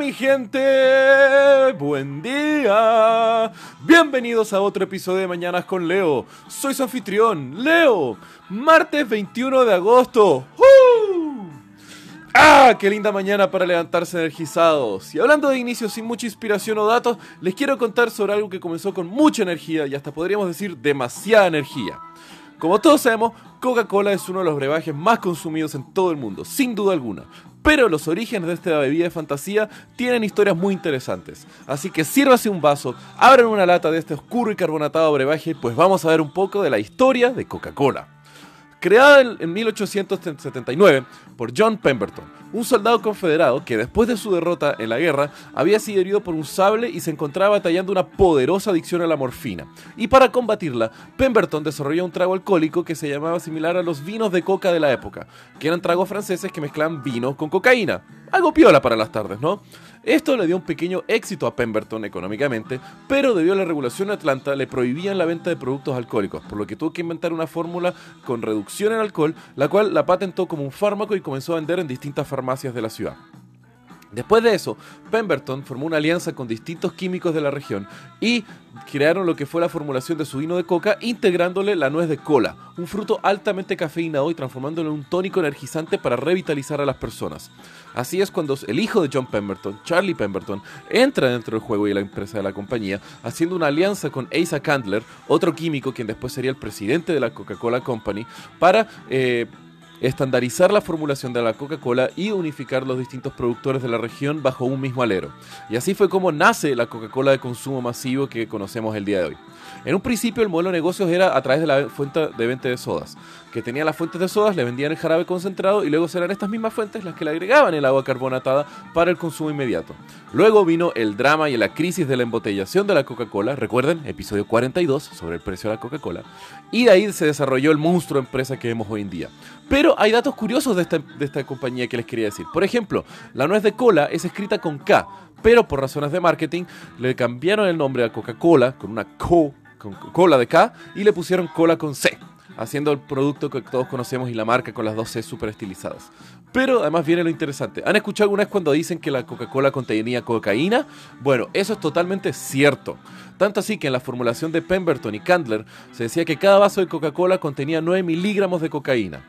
mi gente, buen día. Bienvenidos a otro episodio de Mañanas con Leo. Soy su anfitrión, Leo. Martes 21 de agosto. ¡Uh! ¡Ah! ¡Qué linda mañana para levantarse energizados! Y hablando de inicios sin mucha inspiración o datos, les quiero contar sobre algo que comenzó con mucha energía y hasta podríamos decir demasiada energía. Como todos sabemos, Coca-Cola es uno de los brebajes más consumidos en todo el mundo, sin duda alguna. Pero los orígenes de esta bebida de fantasía tienen historias muy interesantes. Así que sírvase un vaso, abran una lata de este oscuro y carbonatado brebaje, pues vamos a ver un poco de la historia de Coca-Cola. Creada en 1879 por John Pemberton, un soldado confederado que después de su derrota en la guerra había sido herido por un sable y se encontraba batallando una poderosa adicción a la morfina. Y para combatirla, Pemberton desarrolló un trago alcohólico que se llamaba similar a los vinos de coca de la época, que eran tragos franceses que mezclaban vino con cocaína. Algo piola para las tardes, ¿no? Esto le dio un pequeño éxito a Pemberton económicamente, pero debido a la regulación de Atlanta le prohibían la venta de productos alcohólicos, por lo que tuvo que inventar una fórmula con reducción en alcohol, la cual la patentó como un fármaco y comenzó a vender en distintas farmacias de la ciudad. Después de eso, Pemberton formó una alianza con distintos químicos de la región y crearon lo que fue la formulación de su vino de coca, integrándole la nuez de cola, un fruto altamente cafeinado y transformándolo en un tónico energizante para revitalizar a las personas. Así es cuando el hijo de John Pemberton, Charlie Pemberton, entra dentro del juego y la empresa de la compañía, haciendo una alianza con Asa Candler, otro químico quien después sería el presidente de la Coca-Cola Company, para... Eh, estandarizar la formulación de la Coca-Cola y unificar los distintos productores de la región bajo un mismo alero. Y así fue como nace la Coca-Cola de consumo masivo que conocemos el día de hoy. En un principio el modelo de negocios era a través de la fuente de venta de sodas, que tenía las fuentes de sodas, le vendían el jarabe concentrado y luego serán estas mismas fuentes las que le agregaban el agua carbonatada para el consumo inmediato. Luego vino el drama y la crisis de la embotellación de la Coca-Cola, recuerden, episodio 42 sobre el precio de la Coca-Cola, y de ahí se desarrolló el monstruo empresa que vemos hoy en día. Pero hay datos curiosos de esta, de esta compañía que les quería decir. Por ejemplo, la nuez de cola es escrita con K, pero por razones de marketing le cambiaron el nombre a Coca-Cola con una co con cola de K y le pusieron cola con C, haciendo el producto que todos conocemos y la marca con las dos C super estilizadas. Pero además viene lo interesante. ¿Han escuchado alguna vez cuando dicen que la Coca-Cola contenía cocaína? Bueno, eso es totalmente cierto. Tanto así que en la formulación de Pemberton y Candler se decía que cada vaso de Coca-Cola contenía 9 miligramos de cocaína.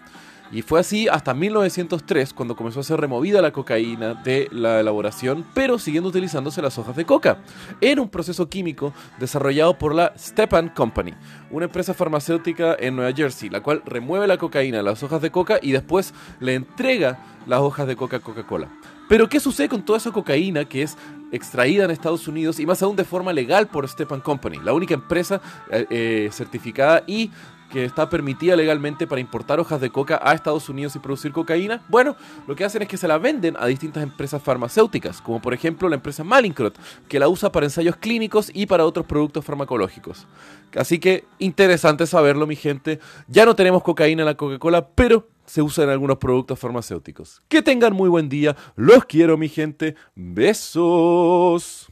Y fue así hasta 1903 cuando comenzó a ser removida la cocaína de la elaboración, pero siguiendo utilizándose las hojas de coca, en un proceso químico desarrollado por la Stepan Company, una empresa farmacéutica en Nueva Jersey, la cual remueve la cocaína las hojas de coca y después le entrega las hojas de coca a Coca-Cola. Pero ¿qué sucede con toda esa cocaína que es extraída en Estados Unidos y más aún de forma legal por Stepan Company, la única empresa eh, eh, certificada y que está permitida legalmente para importar hojas de coca a Estados Unidos y producir cocaína, bueno, lo que hacen es que se la venden a distintas empresas farmacéuticas, como por ejemplo la empresa Malincrot, que la usa para ensayos clínicos y para otros productos farmacológicos. Así que interesante saberlo, mi gente. Ya no tenemos cocaína en la Coca-Cola, pero se usa en algunos productos farmacéuticos. Que tengan muy buen día. Los quiero, mi gente. Besos.